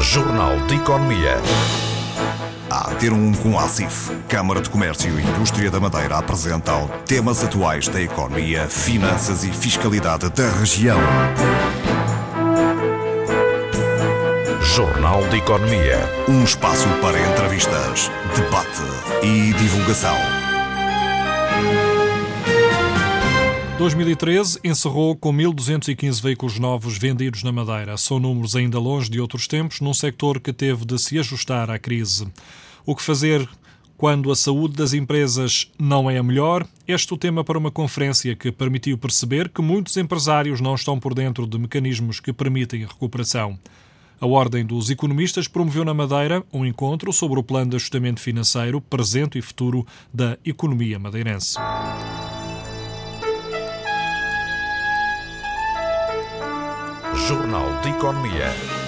Jornal de Economia. A ter um com a ACIF, Câmara de Comércio e Indústria da Madeira apresentam temas atuais da economia, finanças e fiscalidade da região. Jornal de Economia. Um espaço para entrevistas, debate e divulgação. 2013 encerrou com 1.215 veículos novos vendidos na Madeira. São números ainda longe de outros tempos, num sector que teve de se ajustar à crise. O que fazer quando a saúde das empresas não é a melhor? Este é o tema para uma conferência que permitiu perceber que muitos empresários não estão por dentro de mecanismos que permitem a recuperação. A Ordem dos Economistas promoveu na Madeira um encontro sobre o plano de ajustamento financeiro, presente e futuro da economia madeirense. Jornal de Economia.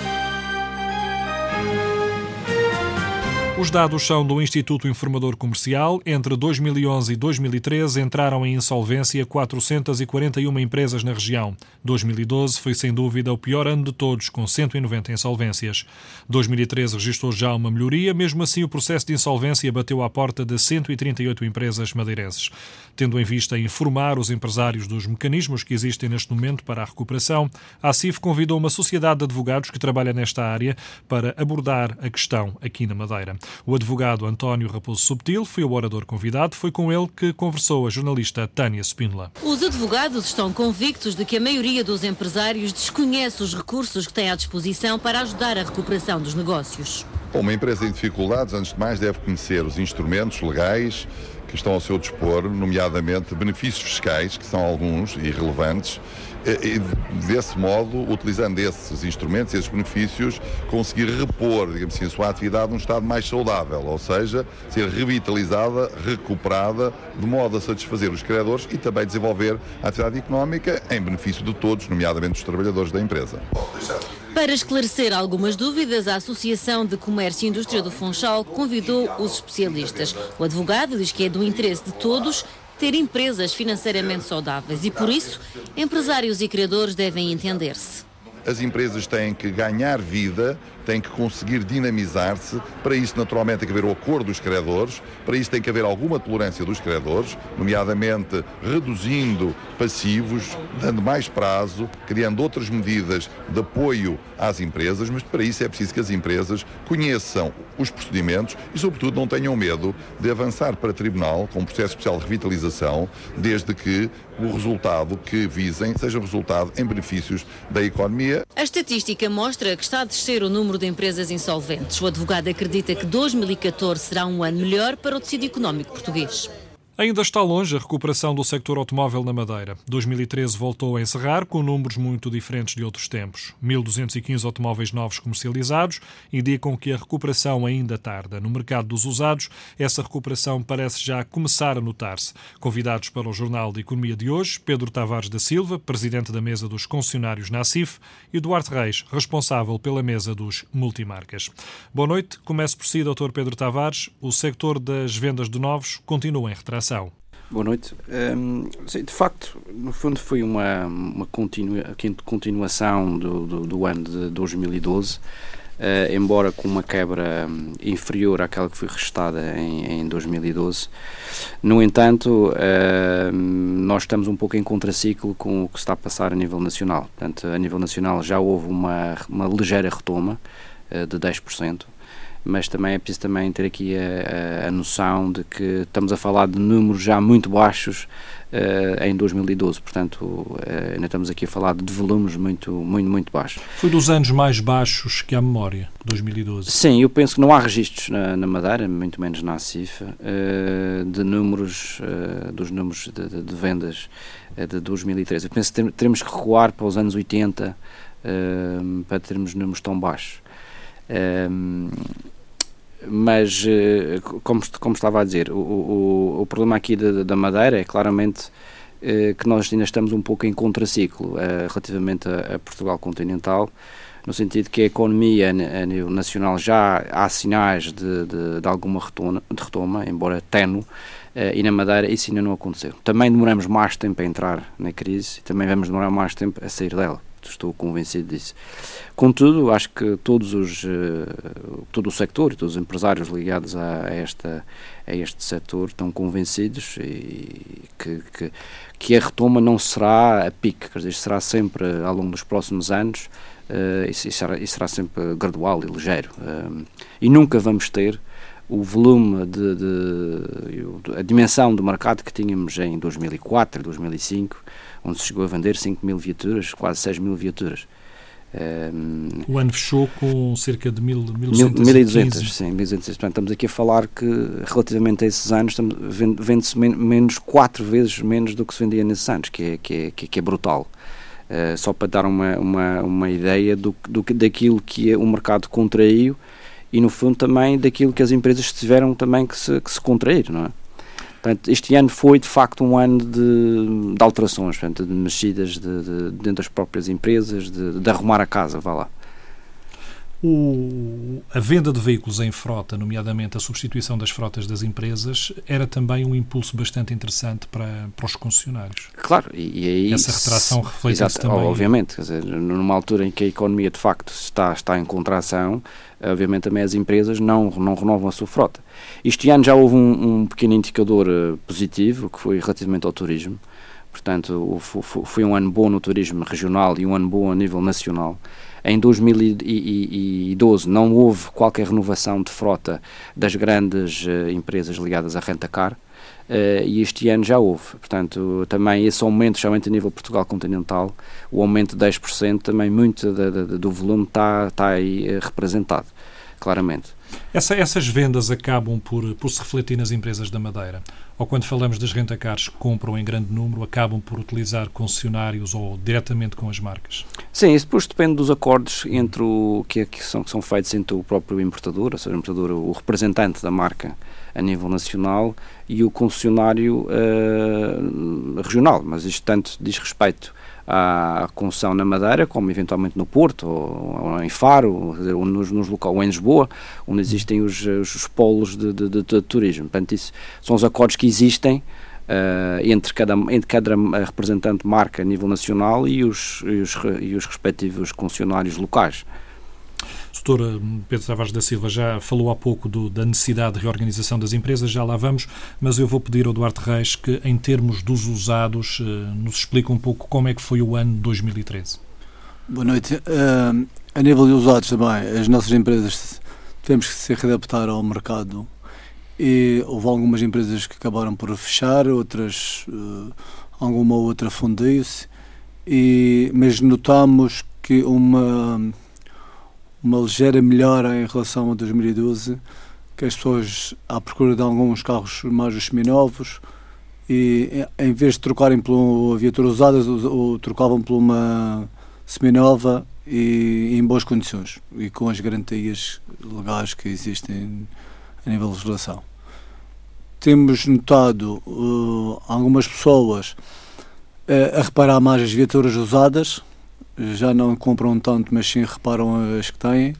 Os dados são do Instituto Informador Comercial. Entre 2011 e 2013 entraram em insolvência 441 empresas na região. 2012 foi sem dúvida o pior ano de todos, com 190 insolvências. 2013 registrou já uma melhoria, mesmo assim o processo de insolvência bateu à porta de 138 empresas madeirenses. Tendo em vista informar os empresários dos mecanismos que existem neste momento para a recuperação, a CIF convidou uma sociedade de advogados que trabalha nesta área para abordar a questão aqui na Madeira. O advogado António Raposo Subtil foi o orador convidado. Foi com ele que conversou a jornalista Tânia Spínola. Os advogados estão convictos de que a maioria dos empresários desconhece os recursos que têm à disposição para ajudar a recuperação dos negócios. Uma empresa em dificuldades, antes de mais, deve conhecer os instrumentos legais que estão ao seu dispor, nomeadamente benefícios fiscais, que são alguns e relevantes, e desse modo, utilizando esses instrumentos, esses benefícios, conseguir repor, digamos assim, a sua atividade num estado mais saudável, ou seja, ser revitalizada, recuperada, de modo a satisfazer os credores e também desenvolver a atividade económica em benefício de todos, nomeadamente dos trabalhadores da empresa. Para esclarecer algumas dúvidas, a Associação de Comércio e Indústria do Funchal convidou os especialistas. O advogado diz que é do interesse de todos ter empresas financeiramente saudáveis e, por isso, empresários e criadores devem entender-se. As empresas têm que ganhar vida tem que conseguir dinamizar-se. Para isso, naturalmente, tem que haver o acordo dos credores, para isso tem que haver alguma tolerância dos credores, nomeadamente reduzindo passivos, dando mais prazo, criando outras medidas de apoio às empresas, mas para isso é preciso que as empresas conheçam os procedimentos e, sobretudo, não tenham medo de avançar para tribunal com um processo especial de revitalização, desde que o resultado que visem seja resultado em benefícios da economia. A estatística mostra que está a descer o número número de empresas insolventes. O advogado acredita que 2014 será um ano melhor para o tecido económico português. Ainda está longe a recuperação do sector automóvel na Madeira. 2013 voltou a encerrar com números muito diferentes de outros tempos. 1.215 automóveis novos comercializados indicam que a recuperação ainda tarda. No mercado dos usados, essa recuperação parece já começar a notar-se. Convidados para o Jornal de Economia de hoje, Pedro Tavares da Silva, presidente da mesa dos concessionários na CIF, e Duarte Reis, responsável pela mesa dos multimarcas. Boa noite. Começo por si, Dr. Pedro Tavares. O sector das vendas de novos continua em retração. Boa noite. Um, de facto, no fundo foi uma, uma continua, continuação do, do, do, ano de 2012, uh, eh, embora com uma quebra um, inferior àquela que foi restada em, em 2012. No entanto, uh, nós estamos um pouco em contraciclo com o que está a passar a nível nacional. Portanto, a nível nacional já houve uma, uma ligeira retoma uh, de 10% mas também é preciso também ter aqui a, a, a, noção de que estamos a falar de números já muito baixos uh, em 2012, portanto uh, ainda estamos aqui a falar de volumes muito, muito, muito baixos. Foi dos anos mais baixos que há memória, 2012? Sim, eu penso que não há registros na, na Madeira, muito menos na CIF, uh, de números, dos números de, de, de vendas de 2013. Eu penso que teremos que recuar para os anos 80 para termos números tão baixos. Um, mas, eh, como, como estava a dizer, o, o, o problema aqui da, da Madeira é claramente eh, que nós ainda estamos um pouco em contraciclo eh, relativamente a, a, Portugal continental, no sentido que a economia a nível nacional já há sinais de, de, de alguma retoma, de retoma, embora tenue, e na Madeira isso ainda não aconteceu. Também demoramos mais tempo a entrar na crise e também vamos demorar mais tempo a sair dela. Facto, estou convencido disso. Contudo, acho que todos os, uh, todo o sector e todos os empresários ligados a, esta, a este setor estão convencidos e que, que, que, a retoma não será a pique, quer dizer, será sempre ao longo dos próximos anos uh, e, será, e será sempre gradual e ligeiro. Uh, e nunca vamos ter o volume de, de, a dimensão do mercado que tínhamos em 2004, 2005, onde se chegou a vender 5 mil viaturas, quase 6 mil viaturas. Um, o ano fechou com cerca de 1.200. Sim, 1.200. Portanto, estamos aqui a falar que, relativamente a esses anos, vende-se men menos, quatro vezes menos do que se vendia nesses anos, que é, que é, que é brutal. Uh, só para dar uma, uma, uma ideia do, do, daquilo que é o mercado contraiu e, no fundo, também daquilo que as empresas tiveram também que se, que se contrair, não é? Portanto, este ano foi de facto um ano de, de alterações, portanto, de mexidas de, de, dentro das próprias empresas, de, de arrumar a casa, vá lá. O, a venda de veículos em frota, nomeadamente a substituição das frotas das empresas, era também um impulso bastante interessante para, para os concessionários. Claro, e, aí... Essa retração reflete-se também. Obviamente, quer dizer, numa altura em que a economia de facto está, está em contração, obviamente também as empresas não, não renovam a sua frota. Este ano já houve um, um pequeno indicador uh, positivo, que foi relativamente ao turismo. Portanto, foi um ano bom no turismo regional e um ano bom a nível nacional. Em 2012 não houve qualquer renovação de frota das grandes uh, empresas ligadas à renta-car. Uh, e este ano já houve. Portanto, também esse aumento, especialmente a nível Portugal continental, o aumento de 10%, também muito do volume está, está aí uh, representado, claramente. Essa, essas vendas acabam por, por se refletir nas empresas da Madeira? Ou quando falamos das rentacares que compram em grande número, acabam por utilizar concessionários ou diretamente com as marcas? Sim, isso depois depende dos acordos entre o que, é, que, são, que são feitos entre o próprio importador, ou seja, o importador, o representante da marca a nível nacional e o concessionário uh, regional, mas isto tanto diz respeito à concessão na Madeira, como eventualmente no Porto, ou, ou em Faro, ou, nos, nos local, ou em Lisboa, onde existem os, os polos de, de, de, de, turismo. Portanto, isso são os acordos que existem uh, entre, cada, entre cada representante marca a nível nacional e os, e os, e os respectivos concessionários locais. Doutor Pedro Tavares da Silva já falou há pouco do, da necessidade de reorganização das empresas, já lá vamos, mas eu vou pedir ao Duarte Reis que, em termos dos usados, eh, nos explique um pouco como é que foi o ano 2013. Boa noite. Uh, a nível de usados também, as nossas empresas tivemos que se readaptar ao mercado e houve algumas empresas que acabaram por fechar, outras, uh, alguma outra fundiu-se, mas notamos que uma uma ligeira melhora em relação a 2012, que as pessoas à procura de alguns carros mais seminovos e em vez de trocarem por uma viatura usada, ou, trocavam por uma seminova e em boas condições e com as garantias legais que existem a nível de legislação. Temos notado uh, algumas pessoas uh, a reparar mais as viaturas usadas, já não compram tanto, mas sim reparam as que têm.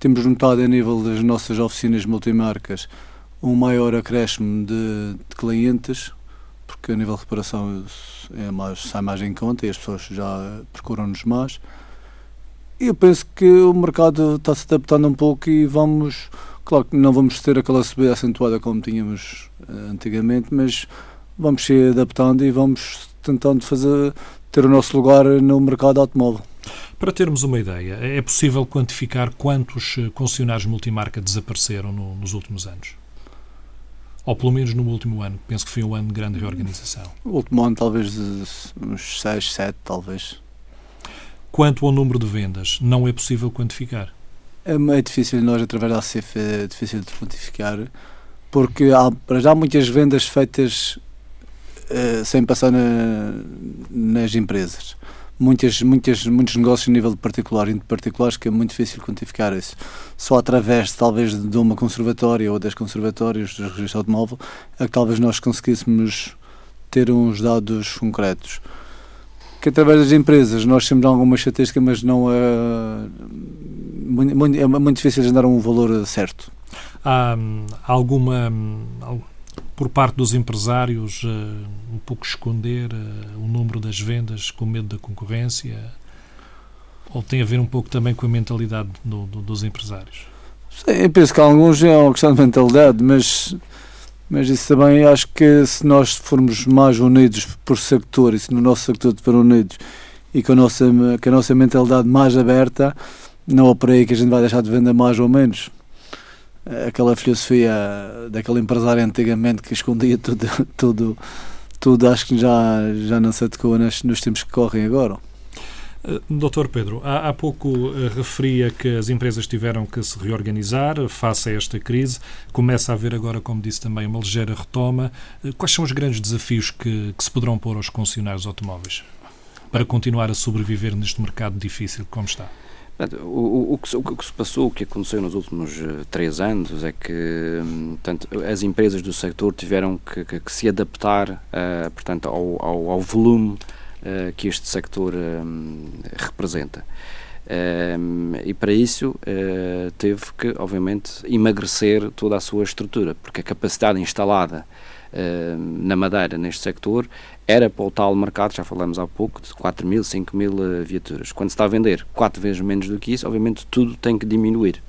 Temos notado a nível das nossas oficinas multimarcas um maior acréscimo de, de clientes, porque a nível de reparação é mais, sai mais em conta e as pessoas já procuram-nos mais. Eu penso que o mercado está se adaptando um pouco e vamos, claro que não vamos ter aquela subida acentuada como tínhamos eh, antigamente, mas vamos se adaptando e vamos tentando fazer ter o nosso lugar no mercado automóvel. Para termos uma ideia, é possível quantificar quantos eh, concessionários multimarca desapareceram no, nos últimos anos? Ou pelo menos no último ano? Penso que foi um ano de grande reorganização. O último ano, talvez uns 6, 7, talvez. Quanto ao número de vendas, não é possível quantificar? É, é difícil, nós, através da CIF, é difícil de quantificar, porque há para já muitas vendas feitas uh, sem passar na, nas empresas. Muitas, muitas, muitos negócios a nível de particular e de particulares que é muito difícil quantificar isso. Só através, talvez, de uma conservatória ou das conservatórias do registro automóvel é que talvez nós conseguíssemos ter uns dados concretos. Que através das empresas nós temos alguma estatística, mas não é muito, é muito difícil dar um valor certo. Há hum, alguma hum, por parte dos empresários uh, um pouco esconder uh, o número das vendas com medo da concorrência? Ou tem a ver um pouco também com a mentalidade do, do, dos empresários? Sim, eu penso que alguns é uma questão de mentalidade, mas, mas isso também acho que se nós formos mais unidos por sector e se no nosso sector for unidos e com a nossa, com a nossa mentalidade mais aberta, não é por aí que a gente vai deixar de vender mais ou menos. Aquela filosofia daquele empresário antigamente que escondia tudo, tudo, tudo acho que já, já não se adequa nos, tempos que correm agora. Eh, doutor Pedro, há, há pouco uh, referia que as empresas tiveram que se reorganizar face a esta crise. Começa a haver agora, como disse também, uma ligeira retoma. Uh, quais são os grandes desafios que, que se poderão pôr aos concessionários automóveis para continuar a sobreviver neste mercado difícil como está? O, o, o, que, o, que, se passou, o que aconteceu nos últimos três anos é que hum, portanto, as empresas do setor tiveram que, que, que se adaptar uh, portanto, ao, ao, ao volume uh, que este sector um, representa. Um, e para isso uh, teve que, obviamente, emagrecer toda a sua estrutura, porque a capacidade instalada na Madeira neste sector era para o tal mercado, já falamos há pouco, de 4 mil, 5 mil uh, viaturas. Quando se está a vender 4 vezes menos do que isso, obviamente tudo tem que diminuir.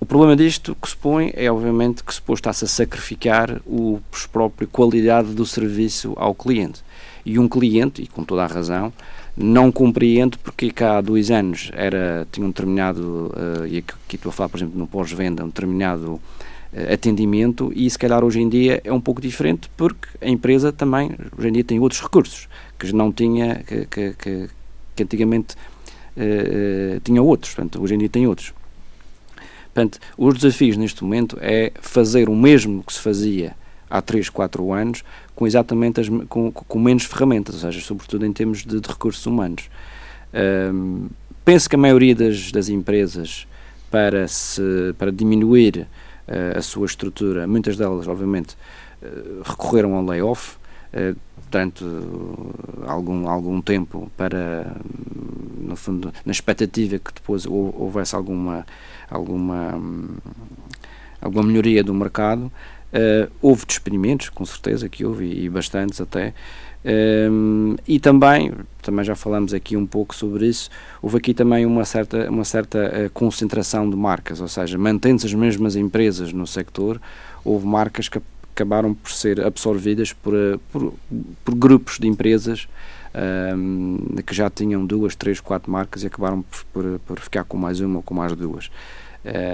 O problema disto que se põe é, obviamente, que se está-se a sacrificar o própria qualidade do serviço ao cliente e um cliente, e com toda a razão, não compreende porque cá há dois anos era, tinha um determinado, uh, e aqui estou a falar, por exemplo, no pós-venda, um determinado atendimento e se calhar hoje em dia é um pouco diferente porque a empresa também, hoje em dia, tem outros recursos que não tinha, que, que, que, que antigamente uh, tinha outros, portanto, hoje em dia tem outros. Portanto, os desafios neste momento é fazer o mesmo que se fazia há 3, 4 anos, com exatamente as, com, com menos ferramentas, ou seja, sobretudo em termos de, de recursos humanos. Um, penso que a maioria das, das empresas, para, se, para diminuir a sua estrutura, muitas delas, obviamente, uh, recorreram ao layoff, uh, durante algum, algum tempo para, no fundo, na expectativa que depois houvesse alguma, alguma, alguma melhoria do mercado. Houve despedimentos, com certeza que houve, e bastantes até. Um, ehm, e também, também já falamos aqui um pouco sobre isso, houve aqui também uma certa, uma certa uh, concentração de marcas, ou seja, mantendo-se as mesmas empresas no sector, houve marcas que acabaram por ser absorvidas por, uh, por, por, grupos de empresas um, ehm, que já tinham duas, três, quatro marcas e acabaram por, por, por ficar com mais uma ou com mais duas.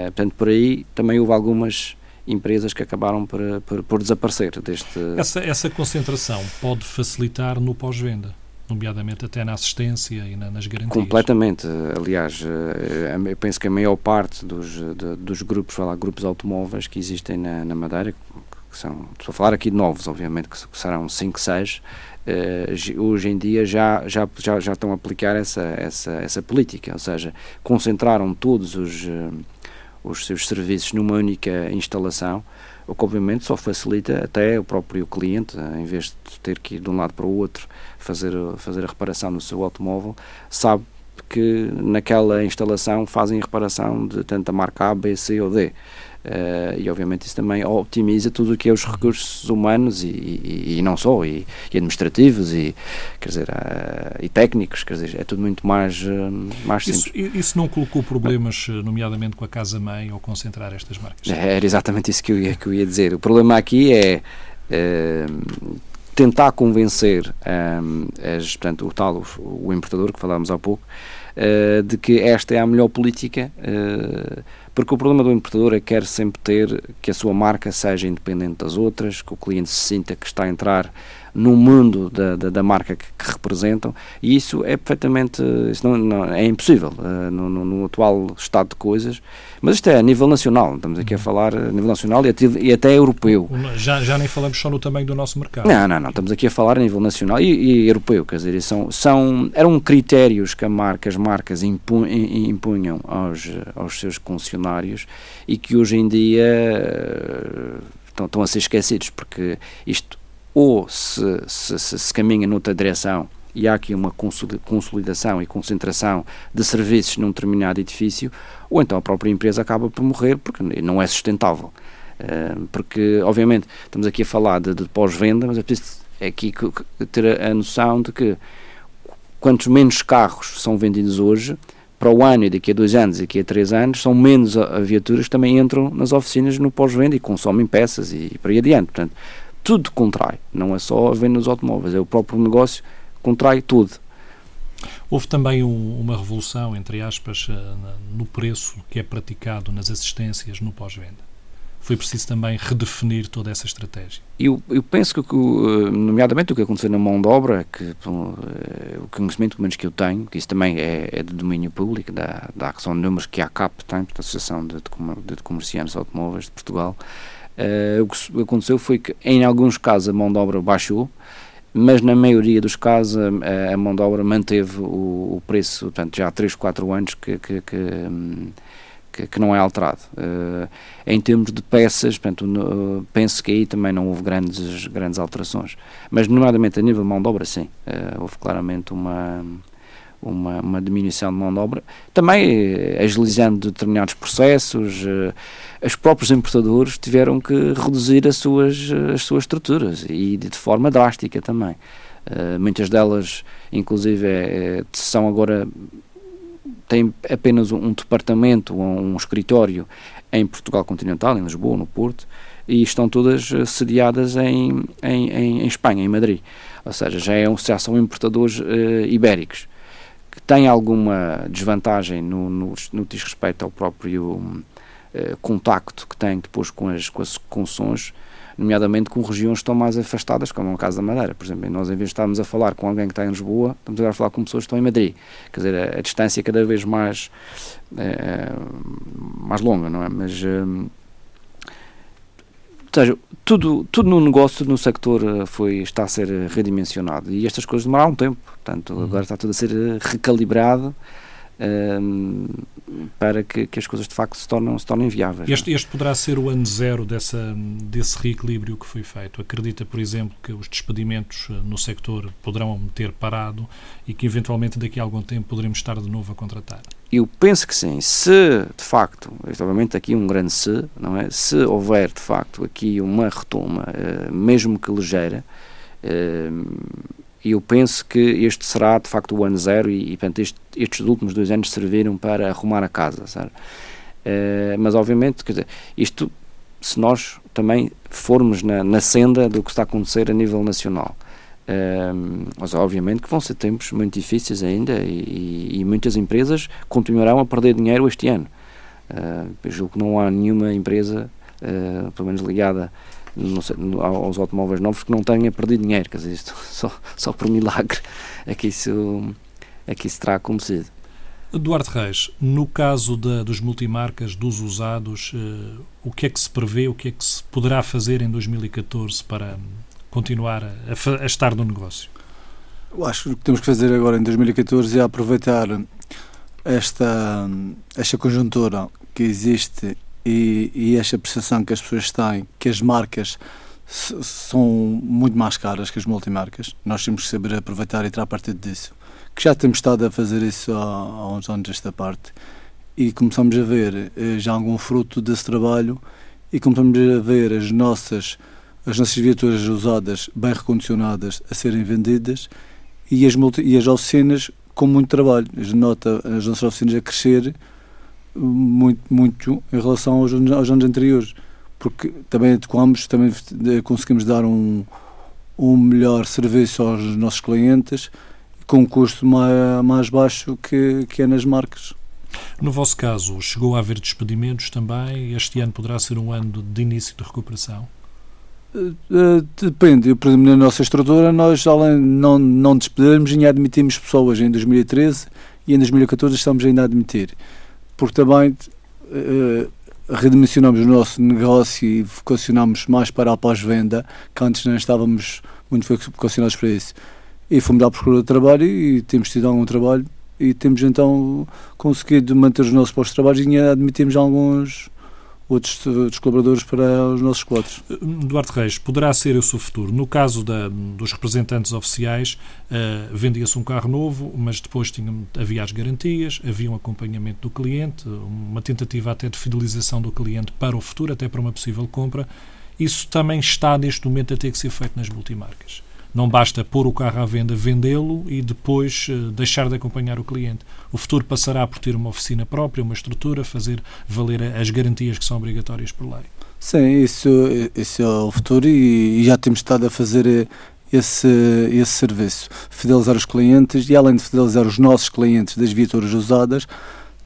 portanto, por aí também houve algumas empresas que acabaram por, por, por desaparecer deste... Essa, essa concentração pode facilitar no pós-venda? nomeadamente até na assistência e na, nas garantias. Completamente. Aliás, eh, eu penso que a maior parte dos, de, dos grupos, falar grupos automóveis que existem na, na Madeira, que são, estou a falar aqui de novos, obviamente, que serão 5, 6, uh, hoje em dia já, já, já, já estão a aplicar essa, essa, essa política, ou seja, concentraram todos os... Os seus serviços numa única instalação, o que obviamente só facilita até o próprio cliente, em vez de ter que ir de um lado para o outro fazer, fazer a reparação no seu automóvel, sabe que naquela instalação fazem a reparação de tanto a marca A, B, C ou D. Uh, e obviamente isso também optimiza tudo o que é os recursos humanos e, e, e não só, e, e, administrativos e, quer dizer, uh, e técnicos, quer dizer, é tudo muito mais, uh, mais simples. Isso, isso não colocou problemas, nomeadamente com a casa-mãe, ao concentrar estas marcas? Era exatamente isso que eu ia, que eu ia dizer. O problema aqui é tentar convencer um, as, portanto, o tal, o, o importador que falámos há pouco, de que esta é a melhor política porque o problema do importador é que quer sempre ter que a sua marca seja independente das outras, que o cliente se sinta que está a entrar no mundo da, da, da marca que, que, representam e isso é perfeitamente isso não, não é impossível uh, no, no, no, atual estado de coisas mas isto é a nível nacional estamos aqui a falar a nível nacional e, e até europeu. Já, já nem falamos só no tamanho do nosso mercado. Não, não, não estamos aqui a falar a nível nacional e, e europeu quer dizer, são, são, eram critérios que a marca, as marcas impunham aos, aos seus concessionários e que hoje em dia uh, estão, estão a ser esquecidos porque isto ou se, se, se, se caminha noutra direção e há aqui uma consolidação e concentração de serviços num determinado edifício, ou então a própria empresa acaba por morrer porque não é sustentável. Porque, obviamente, estamos aqui a falar de, de pós-venda, mas é preciso é aqui ter a, noção de que quantos menos carros são vendidos hoje, para o ano e daqui a dois anos daqui a três anos, são menos viaturas que também entram nas oficinas no pós-venda e consomem peças e, e por aí adiante. Portanto, tudo contrai, não é só a venda dos automóveis, é o próprio negócio contrai tudo. Houve também um, uma revolução, entre aspas, eh, no preço que é praticado nas assistências no pós-venda. Foi preciso também redefinir toda essa estratégia. Eu, eu penso que, nomeadamente, o que aconteceu na mão de obra, que uh, o conhecimento, pelo menos que eu tenho, que isso também é, é de domínio público, da, da ação de números que a CAP tem, da Associação de, de, de Comerciantes Automóveis de Portugal, uh, o que aconteceu foi que, em alguns casos, a mão de obra baixou, mas na maioria dos casos a, a mão de obra manteve o, o, preço, portanto, já há 3, 4 anos que, que, que, que, que não é alterado. Uh, em termos de peças, portanto, no, penso que aí também não houve grandes, grandes alterações. Mas, nomeadamente, a nível de mão de obra, sim, uh, houve claramente uma, uma, uma, diminuição de mão de obra. Também uh, agilizando determinados processos, os próprios importadores tiveram que reduzir as suas, as suas estruturas e de, forma drástica também. Uh, muitas delas, inclusive, é, são agora têm apenas um, um departamento ou um, um escritório em Portugal continental, em Lisboa, no Porto, e estão todas eh, sediadas em, em, em, em Espanha, em Madrid. Ou seja, já, é, já são importadores uh, ibéricos, que têm alguma desvantagem no, no, no que diz respeito ao próprio eh, contacto que tem depois com as, com as concessões, nomeadamente com regiões que estão mais afastadas, como é o caso da Madeira. Por exemplo, nós em vez de estarmos a falar com alguém que está em Lisboa, estamos agora a falar com pessoas que estão em Madrid. Quer dizer, a, a distância é cada vez mais, é, mais longa, não é? Mas, ou seja, tudo, tudo no negócio, no sector, foi, está a ser redimensionado e estas coisas demoraram um tempo, portanto, uhum. agora está tudo a ser recalibrado um, para que, que, as coisas de facto se, tornem, se tornem viáveis. Este, este, poderá ser o ano zero dessa, desse reequilíbrio que foi feito. Acredita, por exemplo, que os despedimentos eh, no sector poderão ter parado e que eventualmente daqui a algum tempo poderemos estar de novo a contratar? Eu penso que sim. Se de facto, obviamente aqui um grande se, não é? Se houver de facto aqui uma retoma, uh, mesmo que ligeira, uh, e eu penso que este será de facto o ano zero e, e portanto, este, estes últimos dois anos serviram para arrumar a casa? Uh, mas obviamente, quer dizer, isto se nós também formos na, na senda do que está a acontecer a nível nacional. Uh, mas obviamente que vão ser tempos muito difíceis ainda e, e, muitas empresas continuarão a perder dinheiro este ano. Uh, julgo que não há nenhuma empresa, uh, pelo menos ligada no, aos automóveis novos que não tenha perdido dinheiro, quer dizer, isto, só, só por milagre é que isso, é que isso terá acontecido. Duarte Reis, no caso da, dos multimarcas, dos usados, uh, o que é que se prevê, o que é que se poderá fazer em 2014 para continuar a, a, a estar no negócio? Eu acho que o que temos que fazer agora em 2014 é aproveitar esta, esta conjuntura que existe e, e esta percepção que as pessoas têm que as marcas são muito mais caras que as multimarcas. Nós temos que saber aproveitar e tirar partido disso. Que já temos estado a fazer isso há, há uns anos esta parte e começamos a ver eh, já algum fruto desse trabalho e começamos a ver as nossas as nossas viaturas usadas bem recondicionadas a serem vendidas e as, multi, e as oficinas com muito trabalho. A nota as nossas oficinas a crescer muito, muito em relação aos, aos anos anteriores, porque também adequamos, também conseguimos dar um, um melhor serviço aos nossos clientes com um custo mais, mais baixo que, que é nas marcas. No vosso caso, chegou a haver despedimentos também? Este ano poderá ser um ano de início de recuperação? Uh, depende. Por exemplo, na nossa estrutura, nós além não, não despedirmos, ainda admitimos pessoas em 2013 e em 2014 estamos ainda a admitir porque também uh, redimensionamos o nosso negócio e vocacionamos mais para a pós-venda, que antes não estávamos muito vocacionados para isso. E fomos à procura de trabalho e temos tido algum trabalho e temos então conseguido manter os nossos postos de trabalho e admitimos alguns outros, outros colaboradores para os nossos quadros. Duarte Reis, poderá ser esse o futuro? No caso da, dos representantes oficiais, uh, vendia-se um carro novo, mas depois tinha, havia as garantias, havia um acompanhamento do cliente, uma tentativa até de fidelização do cliente para o futuro, até para uma possível compra. Isso também está neste momento a ter que ser feito nas multimarcas. Não basta pôr o carro à venda, vendê-lo e depois uh, deixar de acompanhar o cliente. O futuro passará por ter uma oficina própria, uma estrutura, fazer valer as garantias que são obrigatórias por lei. Sim, isso, isso é o futuro e, e já temos estado a fazer eh, esse, esse serviço. Fidelizar os clientes e, além de fidelizar os nossos clientes das viaturas usadas,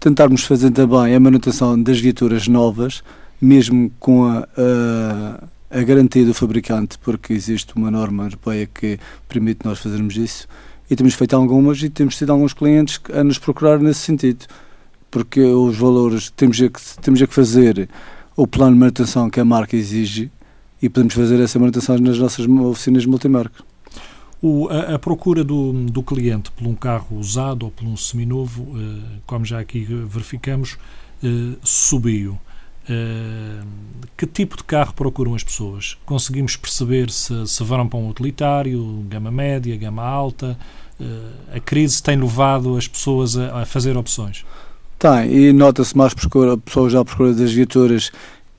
tentarmos fazer também a manutenção das viaturas novas, mesmo com a, a a garantia do fabricante, porque existe uma norma europeia que permite nós fazermos isso, e temos feito algumas e temos tido alguns clientes a nos procurar nesse sentido, porque os valores, temos é que, temos é que fazer o plano de manutenção que a marca exige e podemos fazer essa manutenção nas nossas oficinas multimarcas. O, a, a, procura do, do cliente por um carro usado ou por um seminovo, eh, como já aqui verificamos, eh, subiu. Uh, que tipo de carro procuram as pessoas? Conseguimos perceber se, se vão para um utilitário, gama média, gama alta? Uh, a crise tem levado as pessoas a, a fazer opções? Tem, e nota-se mais procura, pessoas já procuram das viaturas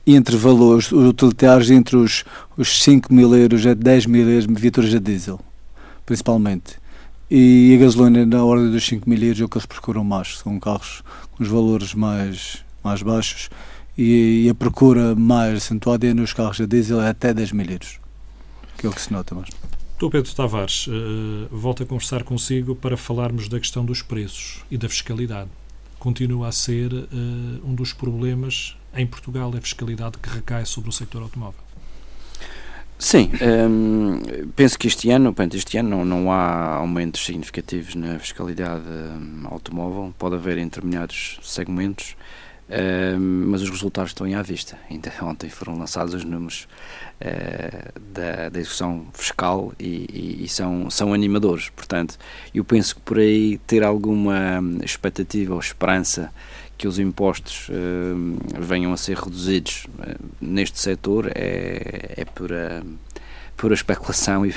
entre valores utilitários entre os, os 5 mil euros a 10 mil euros viaturas a diesel, principalmente. E a gasolina na ordem dos 5 mil euros é o que eles procuram mais. São carros com os valores mais, mais baixos e, e a procura mais acentuada é nos carros a diesel é até 10 mil euros, que é o que se nota mais. Estou Pedro Tavares, uh, volto a conversar consigo para falarmos da questão dos preços e da fiscalidade. Continua a ser uh, um dos problemas em Portugal, a fiscalidade que recai sobre o setor automóvel. Sim, um, ehm, penso que este ano, este ano não, não há aumentos significativos na fiscalidade um, automóvel, pode haver em determinados segmentos, mas os resultados estão à vista. Ontem foram lançados os números uh, da, da execução fiscal e, e, e, são, são animadores. Portanto, eu penso que por aí ter alguma expectativa ou esperança que os impostos uh, venham a ser reduzidos uh, neste setor é, é pura pura especulação e,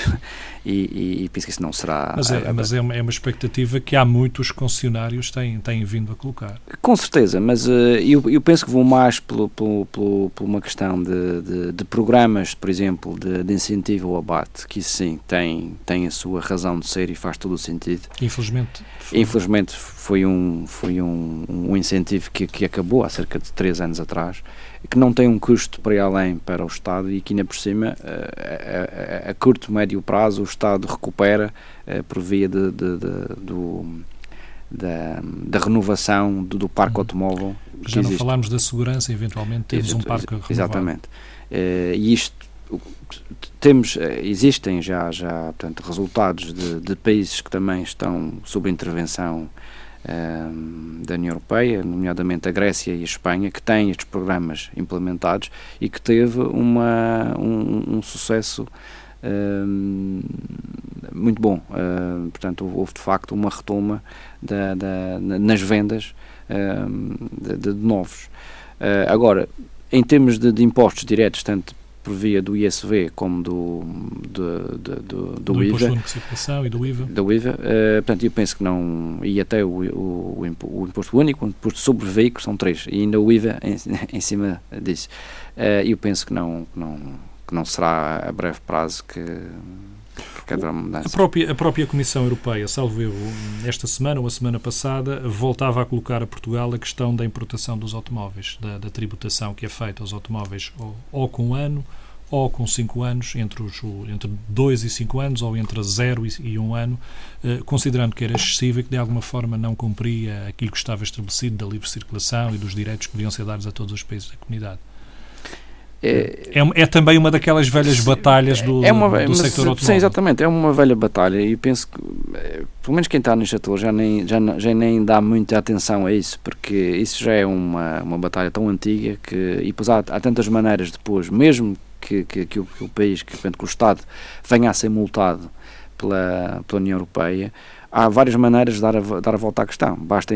e, e, penso que isso não será. Mas, é, mas é, uma, é, uma, expectativa que há muitos concessionários têm, têm vindo a colocar. Com certeza, mas uh, eu, eu penso que vou mais pelo, pelo, pelo, por uma questão de, de, de, programas, por exemplo, de, de incentivo ao abate, que isso sim tem, tem a sua razão de ser e faz todo o sentido. Infelizmente. Foi... Infelizmente foi um, foi um, um incentivo que, que acabou há cerca de três anos atrás que não tem um custo para além para o Estado e que ainda por cima a, a, a curto, médio prazo o Estado recupera por via de, de, de, do, da, da, renovação do, do parque uhum. automóvel. Já não falámos da segurança, eventualmente temos um parque renovado. Exatamente. E isto temos, eh, existem já, já portanto, resultados de, de países que também estão sob intervenção da União Europeia, nomeadamente a Grécia e a Espanha, que têm estes programas implementados e que teve uma, um, um sucesso muito bom. Uh, portanto, houve de facto uma retoma da, da, nas vendas de, de, novos. Uh, agora, em termos de, de, impostos diretos, tanto por via do ISV como do, do, do, do, do, do IVA. Imposto de circulação e do IVA. Do IVA. Uh, portanto, eu penso que não. E até o, o, o imposto único, o imposto sobre veículos, são três. E ainda o IVA em, em cima disso. Uh, eu penso que não, que não, que não será a breve prazo que. A própria, a própria Comissão Europeia, salvo eu, esta semana ou a semana passada, voltava a colocar a Portugal a questão da importação dos automóveis, da, da tributação que é feita aos automóveis ou, ou com um ano ou com 5 anos, entre, os, entre 2 e 5 anos, ou entre 0 e 1 um ano, eh, considerando que era excessivo e que de alguma forma não cumpria aquilo que estava estabelecido da livre circulação e dos direitos que podiam ser dados a todos os países da comunidade. É, é, é, também uma daquelas velhas batalhas do, é uma, do, do sector automóvel. Sim, exatamente, é uma velha batalha e penso que, eh, pelo menos quem está neste setor já nem, já, já nem dá muita atenção a isso, porque isso já é uma, uma batalha tão antiga que, e depois há, há tantas maneiras depois, mesmo que, que, que, o, que o país, que, que o Estado venha a ser multado pela, pela União Europeia, há várias maneiras de dar a, dar a volta à questão. Basta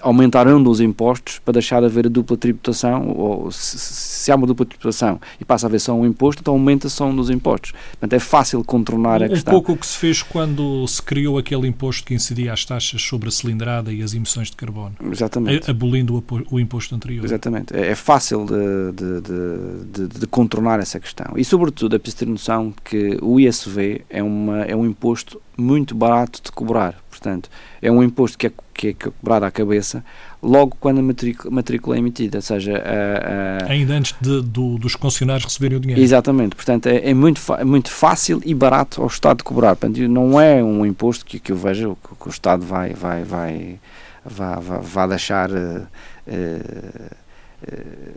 aumentaram os impostos para deixar de haver a dupla tributação, ou se, se, há uma dupla tributação e passa a haver só um imposto, então aumenta só um dos impostos. Portanto, é fácil contornar um, a questão. Um pouco o que se fez quando se criou aquele imposto que incidia as taxas sobre a cilindrada e as emissões de carbono. Exatamente. Abolindo o, o imposto anterior. Exatamente. É, é fácil de, de, de, de, contornar essa questão. E, sobretudo, é preciso ter noção que o ISV é, uma, é um imposto muito barato de cobrar. Portanto, é um imposto que é, que é cobrado à cabeça logo quando a matrícula, matrícula é emitida, ou seja... A, a... Ainda antes de, do, dos concessionários receberem o dinheiro. Exatamente, portanto é, é muito, é muito fácil e barato ao Estado de cobrar, portanto não é um imposto que, que eu vejo que, que o Estado vai, vai, vai, vai, vai, vai deixar uh, uh,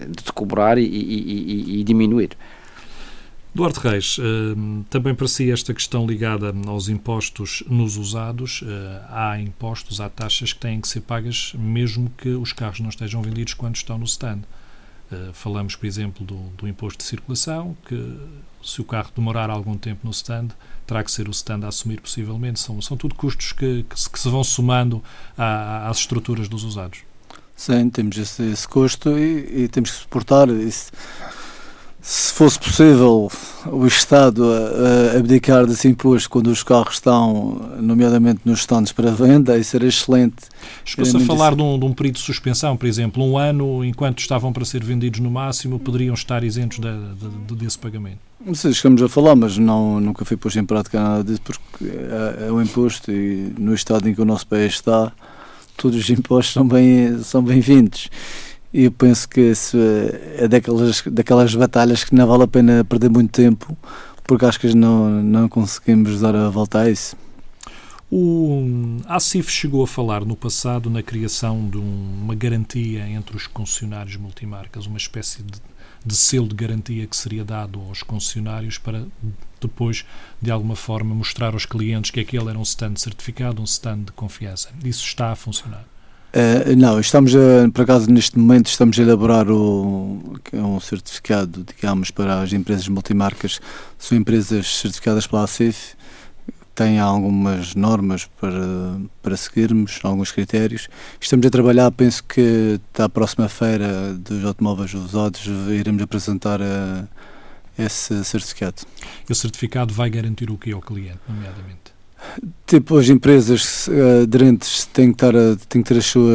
de cobrar e, e, e, e diminuir. Duarte Reis, ehm, também para si esta questão ligada aos impostos nos usados, eh, há impostos, há taxas que têm que ser pagas mesmo que os carros não estejam vendidos quando estão no stand. Eh, falamos, por exemplo, do, do imposto de circulação, que se o carro demorar algum tempo no stand, terá que ser o stand a assumir possivelmente. São, são tudo custos que, que, se, que se, vão somando à, às estruturas dos usados. Sim, temos esse, esse custo e, e, temos que suportar isso se fosse possível o Estado abdicar desse imposto quando os carros estão, nomeadamente nos stands para venda, isso era excelente. Chegou-se a falar de um, de um, período de suspensão, por exemplo, um ano, enquanto estavam para ser vendidos no máximo, poderiam estar isentos de, de, desse pagamento? Sim, chegamos a falar, mas não, nunca foi posto em prática nada disso, porque é, é um imposto e no estado em que o nosso país está, todos os impostos são bem-vindos. São bem e eu penso que isso é daquelas, daquelas batalhas que não vale a pena perder muito tempo, porque acho que não, não conseguimos dar a volta a isso. O ACIF chegou a falar no passado na criação de um, uma garantia entre os concessionários multimarcas, uma espécie de, de, selo de garantia que seria dado aos concessionários para depois, de alguma forma, mostrar aos clientes que aquele era um stand certificado, um stand de confiança. Isso está a funcionar. Uh, não, estamos a, por acaso neste momento estamos a elaborar o, um certificado, digamos, para as empresas multimarcas. São empresas certificadas pela ACIF, têm algumas normas para, para seguirmos, alguns critérios. Estamos a trabalhar, penso que da próxima feira dos automóveis usados iremos apresentar a, esse certificado. E o certificado vai garantir o que ao cliente, nomeadamente? Tipo, as empresas uh, aderentes têm que, estar a, têm que ter a sua,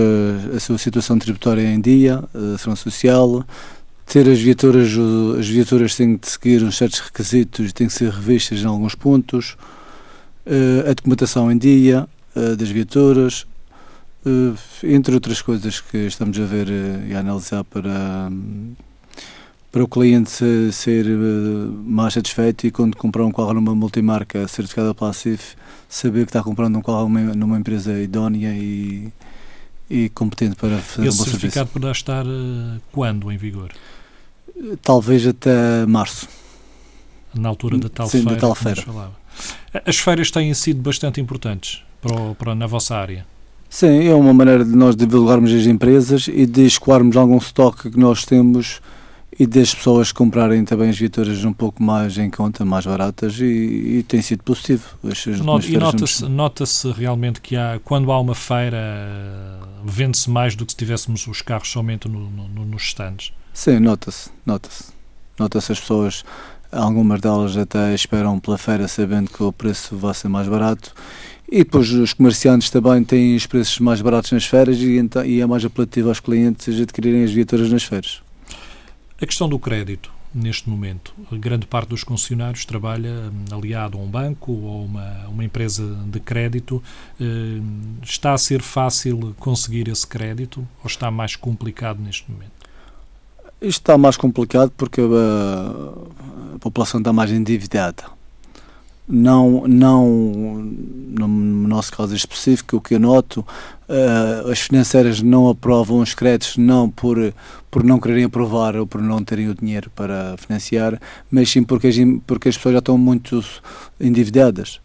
a sua situação tributária em dia, a ação social, ter as viaturas, as viaturas têm que seguir uns certos requisitos, têm que ser revistas em alguns pontos, uh, a documentação em dia das viaturas, entre outras coisas que estamos a ver e a analisar para. Para o cliente ser, ser mais satisfeito e quando comprar um carro numa multimarca certificada pela CIF, saber que está comprando um carro numa empresa idónea e, e competente para fazer Esse um bom certificado serviço. poderá estar uh, quando em vigor? Talvez até março. Na altura da tal Sim, feira. Da tal feira. As feiras têm sido bastante importantes para, para, na vossa área. Sim, é uma maneira de nós divulgarmos as empresas e de escoarmos algum estoque que nós temos e das pessoas comprarem também as viaturas um pouco mais em conta, mais baratas e, e tem sido positivo. Not, e nota-se nota realmente que há, quando há uma feira vende-se mais do que se tivéssemos os carros somente no, no, nos stands. Sim, nota-se, nota-se. Nota-se as pessoas, algumas delas até esperam pela feira sabendo que o preço vai ser mais barato e depois os comerciantes também têm os preços mais baratos nas feiras e, e é mais apelativo aos clientes adquirirem as viaturas nas feiras. A questão do crédito, neste momento, grande parte dos concessionários trabalha hum, aliado a um banco ou uma, uma empresa de crédito. Hum, está a ser fácil conseguir esse crédito ou está mais complicado neste momento? Isto está mais complicado porque a população está mais endividada não, não no nosso caso específico, o que eu noto, uh, as financeiras não aprovam os créditos não por, por não quererem aprovar ou por não terem o dinheiro para financiar, mas sim porque as, porque as pessoas já estão muito endividadas.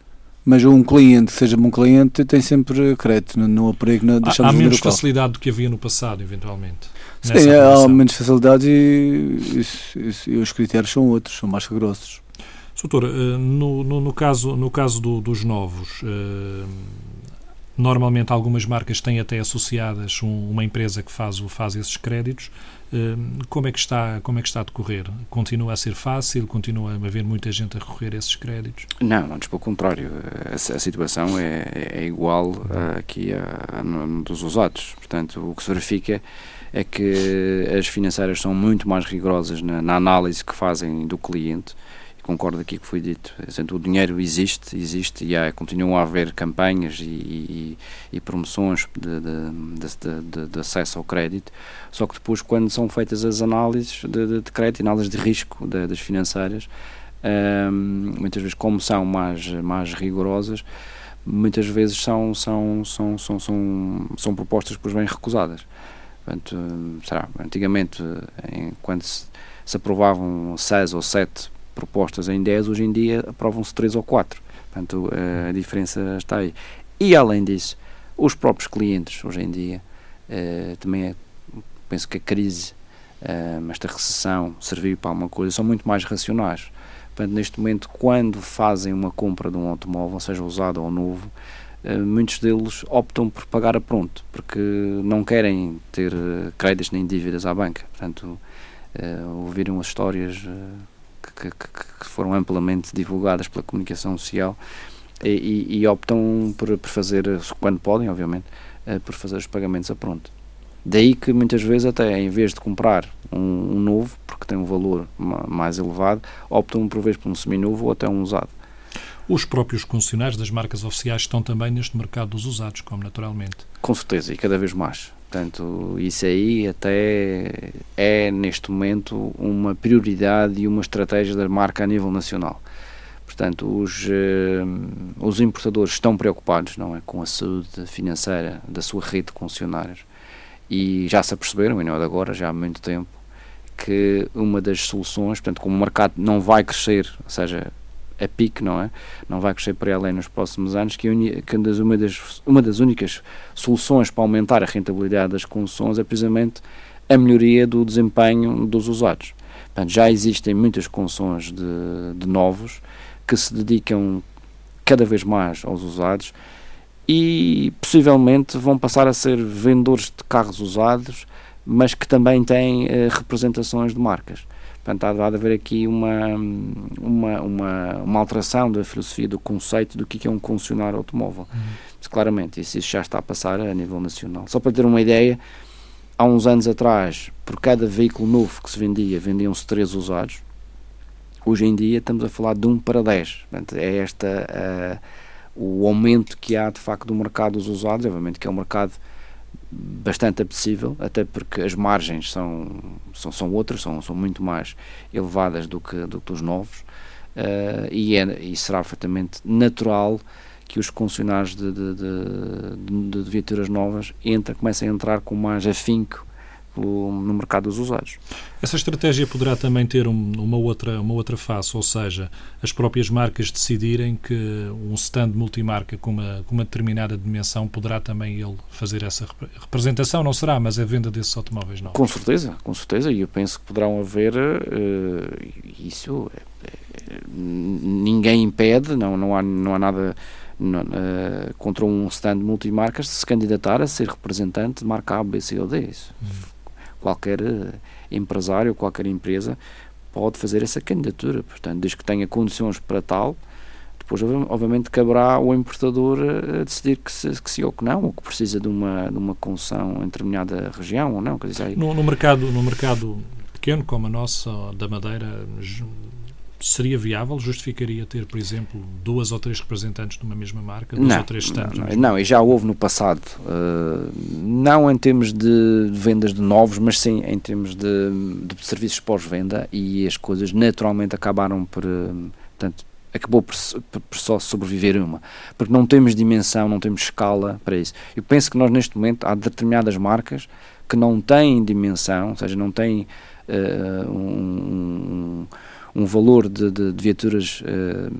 Mas um cliente, seja um cliente, tem sempre crédito, não abrigo, não deixamos Há, há menos facilidade do que havia no passado, eventualmente. Sim, há menos facilidade e, e, e os critérios são outros, são mais grossos. Doutor, eh, no, no, no, caso, no caso do, dos novos, eh, Normalmente algumas marcas têm até associadas um, uma empresa que faz, faz esses créditos. Uh, como é, que está, como é que está a decorrer? Continua a ser fácil? Continua a haver muita gente a recorrer a esses créditos? Não, antes pelo contrário. A, a situação é, é igual aqui a, a, no, dos usados. Portanto, o que se verifica é que as financeiras são muito mais rigorosas na, na análise que fazem do cliente concordo aqui que foi dito. o dinheiro existe, existe e há, continuam a haver campanhas e, e, e promoções de, de, de, de, acesso ao crédito, só que depois, quando são feitas as análises de, crédito, análises de risco das financeiras, hum, muitas vezes, como são mais, mais rigorosas, muitas vezes são, são, são, são, são, são propostas depois bem recusadas. Portanto, será, antigamente, quando se, se aprovavam seis ou sete propostas em 10, hoje em dia aprovam-se 3 ou 4. Portanto, a diferença está aí. E além disso, os próprios clientes, hoje em dia, uh, também é, penso que a crise, uh, esta recessão, serviu para alguma coisa, são muito mais racionais. Portanto, neste momento, quando fazem uma compra de um automóvel, seja usado ou novo, muitos deles optam por pagar a pronto, porque não querem ter créditos nem dívidas à banca. Portanto, ouviram as histórias que, que, foram amplamente divulgadas pela comunicação social e, e, e optam por, por, fazer, quando podem, obviamente, uh, por fazer os pagamentos a pronto. Daí que muitas vezes, até em vez de comprar um, um novo, porque tem um valor mais elevado, optam por vez por um seminovo ou até um usado. Os próprios concessionários das marcas oficiais estão também neste mercado dos usados, como naturalmente. Com certeza, e cada vez mais. Portanto, isso aí até é, neste momento, uma prioridade e uma estratégia da marca a nível nacional. Portanto, os, uh, os importadores estão preocupados não é, com a saúde financeira da sua rede de concessionários e já se aperceberam, e não é de agora, já há muito tempo, que uma das soluções, portanto, como o mercado não vai crescer, ou seja, a pique, não é? Não vai crescer para além nos próximos anos, que, que uma, das, uma das únicas soluções para aumentar a rentabilidade das concessões é precisamente a melhoria do desempenho dos usados. Portanto, já existem muitas concessões de, de novos que se dedicam cada vez mais aos usados e possivelmente vão passar a ser vendedores de carros usados, mas que também têm eh, representações de marcas. Portanto, há de haver aqui uma, uma, uma, uma, alteração da filosofia, do conceito do que é um concessionário automóvel. Uhum. Mas, claramente, isso, isso já está a passar a nível nacional. Só para ter uma ideia, há uns anos atrás, por cada veículo novo que se vendia, vendiam-se três usados. Hoje em dia estamos a falar de um para dez. Portanto, é esta uh, o aumento que há de facto do mercado dos usados, obviamente que é um mercado bastante apetecível, até porque as margens são, são, são outras, são, são muito mais elevadas do que, do que os novos, uh, e, é, e será perfeitamente natural que os concessionários de, de, de, de, viaturas novas entra, comecem a entrar com mais afinco no mercado dos usados. Essa estratégia poderá também ter um, uma, outra, uma outra face, ou seja, as próprias marcas decidirem que um stand multimarca com uma, com uma determinada dimensão poderá também ele fazer essa representação, não será, mas é a venda desses automóveis novos. Com certeza, com certeza, e eu penso que poderão haver uh, isso, é, é, ninguém impede, não, não, há, não há nada não, uh, contra um stand multimarcas de se candidatar a ser representante de marca A, B, C ou D. Isso. Hum qualquer eh, empresário, qualquer empresa pode fazer essa candidatura. Portanto, desde que tenha condições para tal, depois obviamente caberá ao importador eh, decidir que se, que se ou que não, ou que precisa de uma, de uma concessão em determinada região ou não. Quer dizer, aí... no, no, mercado, no mercado pequeno como a nossa, da Madeira, seria viável? Justificaria ter, por exemplo, duas ou três representantes de uma mesma marca? Duas não, ou três stands? Não, não, e já houve no passado. Uh, não em termos de vendas de novos, mas sim em termos de, de serviços pós-venda e as coisas naturalmente acabaram por. Uh, portanto, acabou por, por, só sobreviver uma. Porque não temos dimensão, não temos escala para isso. Eu penso que nós, neste momento, há determinadas marcas que não têm dimensão, ou seja, não têm uh, um, um um valor de, de, de viaturas uh,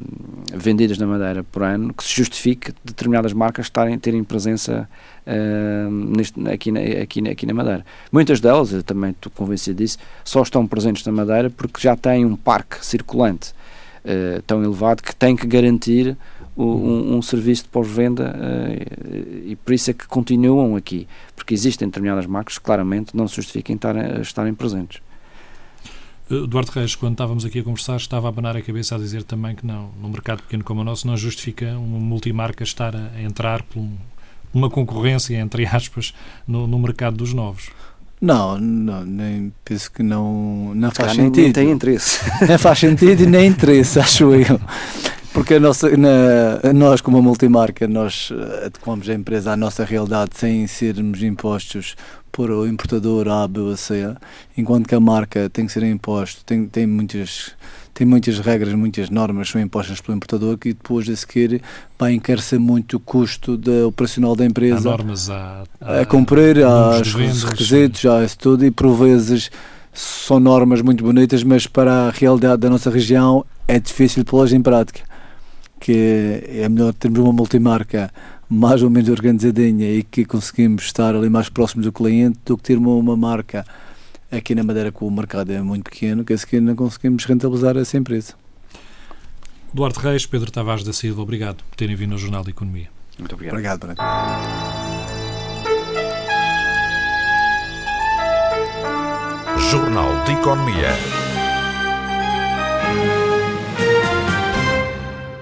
vendidas na Madeira por ano que se justifique determinadas marcas estarem, terem presença uh, neste, aqui, na, aqui, aqui na Madeira. Muitas delas, eu também estou convencido disso, só estão presentes na Madeira porque já têm um parque circulante uh, tão elevado que tem que garantir o, um, um, serviço de pós-venda uh, e por isso é que continuam aqui, porque existem determinadas marcas que claramente não se justificam estar, estarem presentes. Eduardo Reis, quando estávamos aqui a conversar, estava a abanar a cabeça a dizer também que não, no mercado pequeno como o nosso, não justifica uma multimarca estar a, entrar por um, uma concorrência, entre aspas, no, no mercado dos novos. Não, não, nem penso que não, não faz sentido. Nem tem interesse. Não faz sentido e nem interesse, acho eu. Porque a nossa, na, nós, como multimarca, nós eh, adequamos a empresa à nossa realidade sem sermos impostos por o importador A, B ou C, enquanto que a marca tem que ser imposto, tem, tem, muitas, tem muitas regras, muitas normas são impostas pelo importador que depois a seguir vai encarecer muito o custo da, operacional da empresa. Há normas a, a, a cumprir, há os requisitos, há isso tudo e por vezes são normas muito bonitas, mas para a realidade da nossa região é difícil pô-las em prática. Que é melhor termos uma multimarca mais ou menos organizadinha e que conseguimos estar ali mais próximos do cliente do que ter uma, uma marca aqui na Madeira que o mercado é muito pequeno, que assim não conseguimos rentabilizar essa empresa. Duarte Reis, Pedro Tavares da Silva, obrigado por terem vindo ao Jornal de Economia. Muito obrigado. Obrigado, Branco. Jornal de Economia.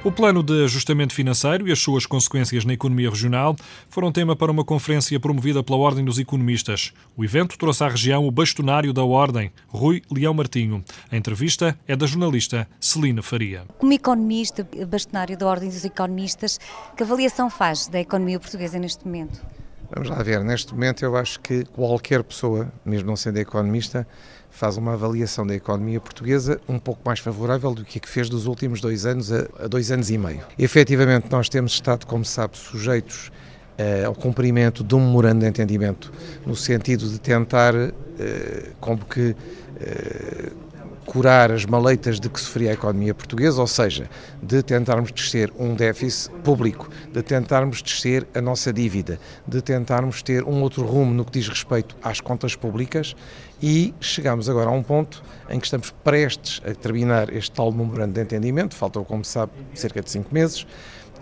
O plano de ajustamento financeiro e as suas consequências na economia regional foram tema para uma conferência promovida pela Ordem dos Economistas. O evento trouxe à região o bastonário da Ordem, Rui Leão Martinho. A entrevista é da jornalista Celina Faria. Como economista, bastonário da Ordem dos Economistas, que avaliação faz da economia portuguesa neste momento? Vamos lá ver, neste momento eu acho que qualquer pessoa, mesmo não sendo economista, faz uma avaliação da economia portuguesa um pouco mais favorável do que a que fez dos últimos dois anos a, dois anos e meio. Efetivamente, nós temos estado, como sabe, sujeitos uh, ao cumprimento de um memorando de entendimento, no sentido de tentar, uh, como que. Curar as maleitas de que sofria a economia portuguesa, ou seja, de tentarmos descer um déficit público, de tentarmos descer a nossa dívida, de tentarmos ter um outro rumo no que diz respeito às contas públicas. E chegamos agora a um ponto em que estamos prestes a terminar este tal memorando de entendimento, faltam, como sabe, cerca de cinco meses,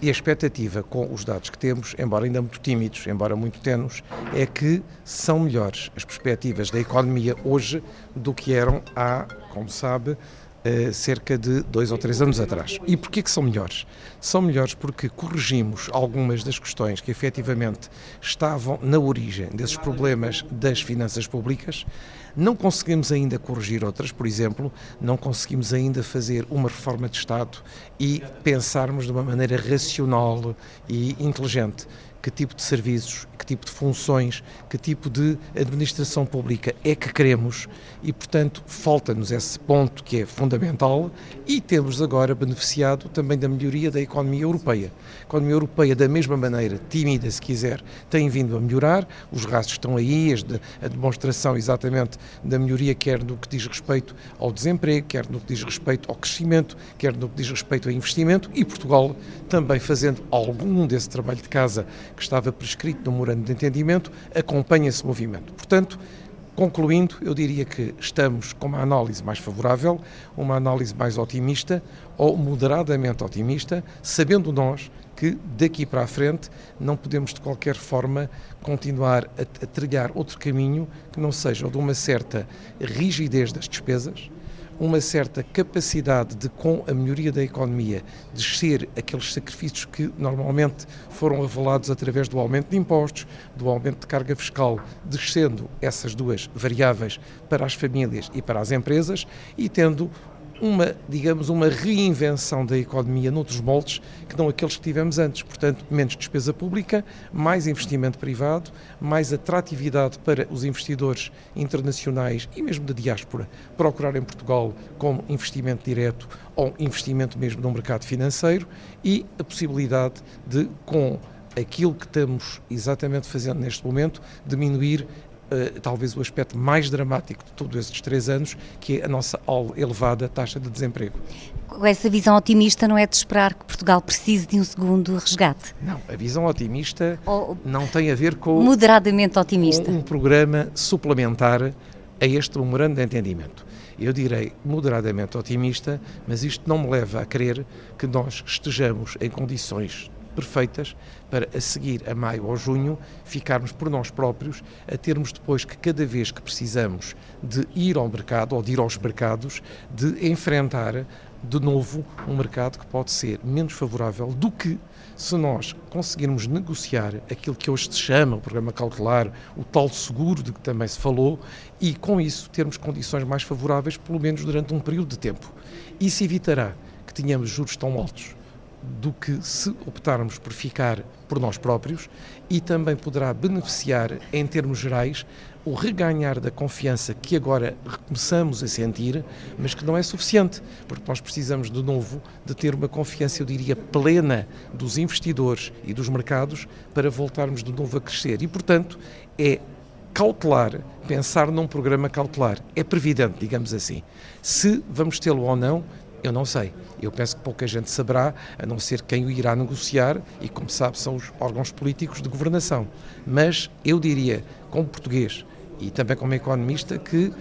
e a expectativa com os dados que temos, embora ainda muito tímidos, embora muito tenos, é que são melhores as perspectivas da economia hoje do que eram há, como sabe, eh, cerca de dois ou três anos atrás. E porquê que são melhores? São melhores porque corrigimos algumas das questões que efetivamente estavam na origem desses problemas das finanças públicas. Não conseguimos ainda corrigir outras, por exemplo, não conseguimos ainda fazer uma reforma de Estado e pensarmos de uma maneira racional e inteligente que tipo de serviços, que tipo de funções, que tipo de administração pública é que queremos e, portanto, falta-nos esse ponto que é fundamental e temos agora beneficiado também da melhoria da economia europeia. A economia europeia, da mesma maneira, tímida se quiser, tem vindo a melhorar, os rastros estão aí, a demonstração exatamente da melhoria, quer no que diz respeito ao desemprego, quer no que diz respeito ao crescimento, quer no que diz respeito ao investimento e Portugal também fazendo algum desse trabalho de casa que estava prescrito no memorando de entendimento, acompanha esse movimento. Portanto, concluindo, eu diria que estamos com uma análise mais favorável, uma análise mais otimista ou moderadamente otimista, sabendo nós que daqui para a frente não podemos de qualquer forma continuar a, trilhar outro caminho que não seja o de uma certa rigidez das despesas, uma certa capacidade de, com a melhoria da economia, descer aqueles sacrifícios que normalmente foram avalados através do aumento de impostos, do aumento de carga fiscal, descendo essas duas variáveis para as famílias e para as empresas e tendo uma, digamos, uma reinvenção da economia noutros moldes que não aqueles que tivemos antes. Portanto, menos despesa pública, mais investimento privado, mais atratividade para os investidores internacionais e mesmo da diáspora procurar em Portugal como investimento direto ou investimento mesmo no mercado financeiro e a possibilidade de, com aquilo que estamos exatamente fazendo neste momento, diminuir Uh, talvez o aspecto mais dramático de todos estes três anos, que é a nossa elevada taxa de desemprego. Com essa visão otimista, não é de esperar que Portugal precise de um segundo resgate? Não, a visão otimista Ou não tem a ver com. Moderadamente otimista. Com um programa suplementar a este memorando de entendimento. eu direi, moderadamente otimista, mas isto não me leva a crer que nós estejamos em condições perfeitas para a seguir a maio ou junho ficarmos por nós próprios a termos depois que cada vez que precisamos de ir ao mercado ou de ir aos mercados de enfrentar de novo um mercado que pode ser menos favorável do que se nós conseguirmos negociar aquilo que hoje se chama o programa cautelar, o tal seguro de que também se falou, e com isso termos condições mais favoráveis, pelo menos durante um período de tempo. Isso evitará que tenhamos juros tão altos do que se optarmos por ficar por nós próprios e também poderá beneficiar, em termos gerais, o reganhar da confiança que agora começamos a sentir, mas que não é suficiente, porque nós precisamos de novo de ter uma confiança, eu diria, plena dos investidores e dos mercados para voltarmos de novo a crescer. E, portanto, é cautelar, pensar num programa cautelar. É previdente, digamos assim. Se vamos tê-lo ou não, eu não sei. Eu penso que pouca gente saberá, a não ser quem o irá negociar, e como sabe, são os órgãos políticos de governação. Mas eu diria, como português e também como economista, que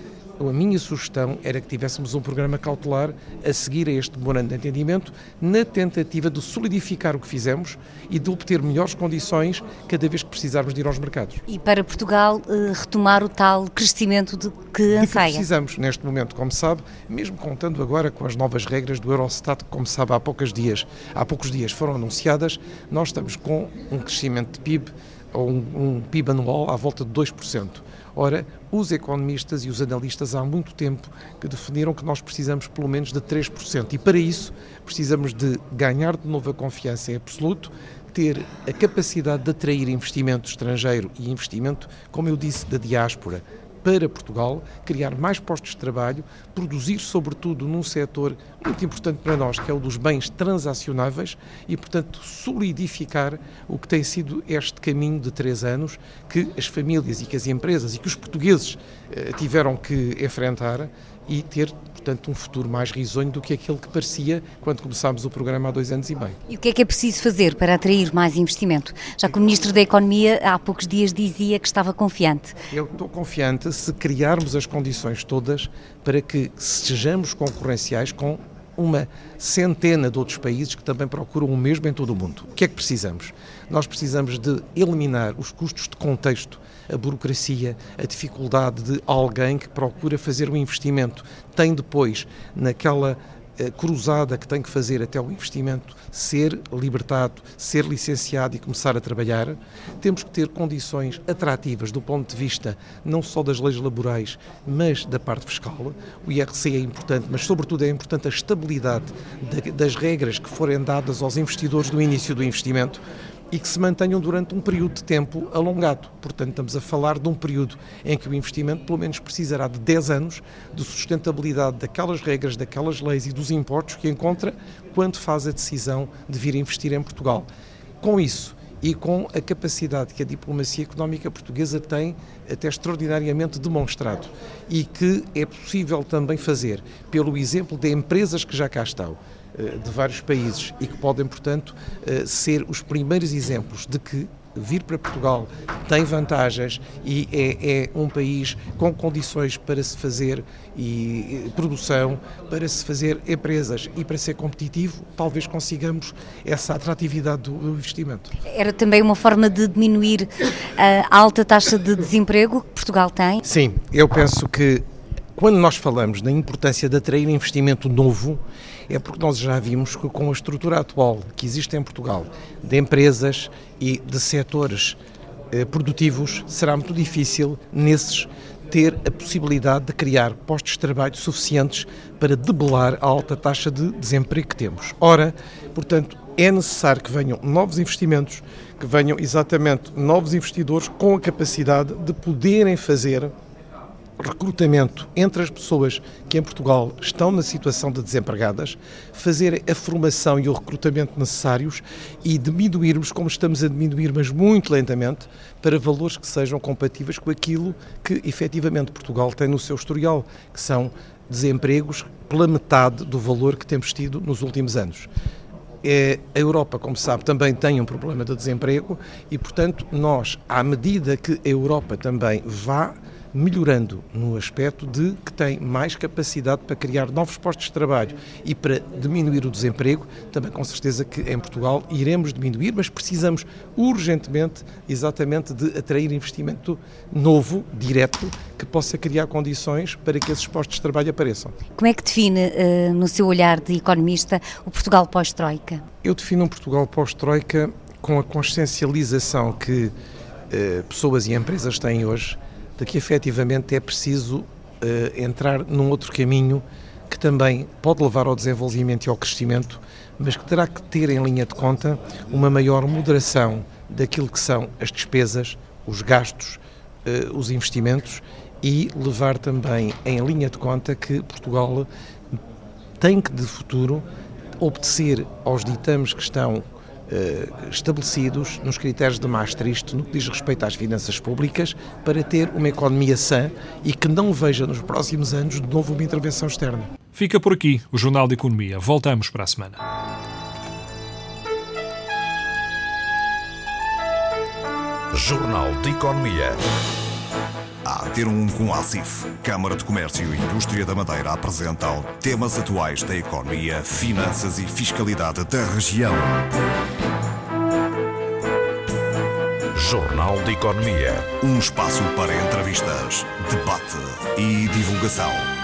a minha sugestão era que tivéssemos um programa cautelar a seguir a este memorando de entendimento, na tentativa de solidificar o que fizemos e de obter melhores condições cada vez que precisarmos de ir aos mercados. E para Portugal eh, retomar o tal crescimento de que anseia? Que precisamos neste momento, como sabe, mesmo contando agora com as novas regras do Eurostat, que, como sabe, há poucos dias, há poucos dias foram anunciadas, nós estamos com um crescimento de PIB, ou um, um PIB anual à volta de 2%. Ora, os economistas e os analistas há muito tempo que definiram que nós precisamos pelo menos de 3%. E para isso precisamos de ganhar de novo a confiança em absoluto, ter a capacidade de atrair investimento estrangeiro e investimento, como eu disse, da diáspora, para Portugal, criar mais postos de trabalho, produzir, sobretudo, num setor muito importante para nós, que é o dos bens transacionáveis, e, portanto, solidificar o que tem sido este caminho de três anos que as famílias e que as empresas e que os portugueses eh, tiveram que enfrentar e ter portanto, um futuro mais risonho do que aquele que parecia quando começámos o programa há dois anos e meio. E o que é que é preciso fazer para atrair mais investimento? Já que o Ministro da Economia há poucos dias dizia que estava confiante. Eu estou confiante se criarmos as condições todas para que sejamos concorrenciais com uma centena de outros países que também procuram o mesmo em todo o mundo. O que é que precisamos? Nós precisamos de eliminar os custos de contexto, a burocracia, a dificuldade de alguém que procura fazer um investimento, tem depois naquela cruzada que tem que fazer até o investimento ser libertado, ser licenciado e começar a trabalhar, temos que ter condições atrativas do ponto de vista não só das leis laborais, mas da parte fiscal. O IRC é importante, mas sobretudo é importante a estabilidade das regras que forem dadas aos investidores no início do investimento e que se mantenham durante um período de tempo alongado. Portanto, estamos a falar de um período em que o investimento pelo menos precisará de 10 anos de sustentabilidade daquelas regras, daquelas leis e dos impostos que encontra quando faz a decisão de vir investir em Portugal. Com isso, e com a capacidade que a diplomacia económica portuguesa tem até extraordinariamente demonstrado e que é possível também fazer pelo exemplo de empresas que já cá estão de vários países e que podem, portanto, eh, ser os primeiros exemplos de que vir para Portugal tem vantagens e é, é, um país com condições para se fazer e, produção, para se fazer empresas e para ser competitivo, talvez consigamos essa atratividade do, do investimento. Era também uma forma de diminuir a alta taxa de desemprego que Portugal tem? Sim, eu penso que quando nós falamos da importância de atrair investimento novo, é porque nós já vimos que com a estrutura atual que existe em Portugal, de empresas e de setores eh, produtivos, será muito difícil nesses ter a possibilidade de criar postos de trabalho suficientes para debelar a alta taxa de desemprego que temos. Ora, portanto, é necessário que venham novos investimentos, que venham exatamente novos investidores com a capacidade de poderem fazer recrutamento entre as pessoas que em Portugal estão na situação de desempregadas, fazer a formação e o recrutamento necessários e diminuirmos, como estamos a diminuir, mas muito lentamente, para valores que sejam compatíveis com aquilo que efetivamente Portugal tem no seu historial, que são desempregos pela metade do valor que temos tido nos últimos anos. É, a Europa, como sabe, também tem um problema de desemprego e, portanto, nós, à medida que a Europa também vá melhorando no aspecto de que tem mais capacidade para criar novos postos de trabalho e para diminuir o desemprego, também com certeza que em Portugal iremos diminuir, mas precisamos urgentemente exatamente de atrair investimento novo, direto, que possa criar condições para que esses postos de trabalho apareçam. Como é que define, uh, no seu olhar de economista, o Portugal pós-Troika? Eu defino um Portugal pós-Troika com a consciencialização que uh, pessoas e empresas têm hoje de que efetivamente é preciso uh, entrar num outro caminho que também pode levar ao desenvolvimento e ao crescimento, mas que terá que ter em linha de conta uma maior moderação daquilo que são as despesas, os gastos, uh, os investimentos e levar também em linha de conta que Portugal tem que, de futuro, obedecer aos ditames que estão estabelecidos nos critérios de Maastricht no que diz respeito às finanças públicas para ter uma economia sã e que não veja nos próximos anos de novo uma intervenção externa. Fica por aqui o Jornal de Economia. Voltamos para a semana. Jornal de Economia. A ter um com a ACIF, Câmara de Comércio e Indústria da Madeira apresentam temas atuais da economia, finanças e fiscalidade da região. Jornal de Economia. Um espaço para entrevistas, debate e divulgação.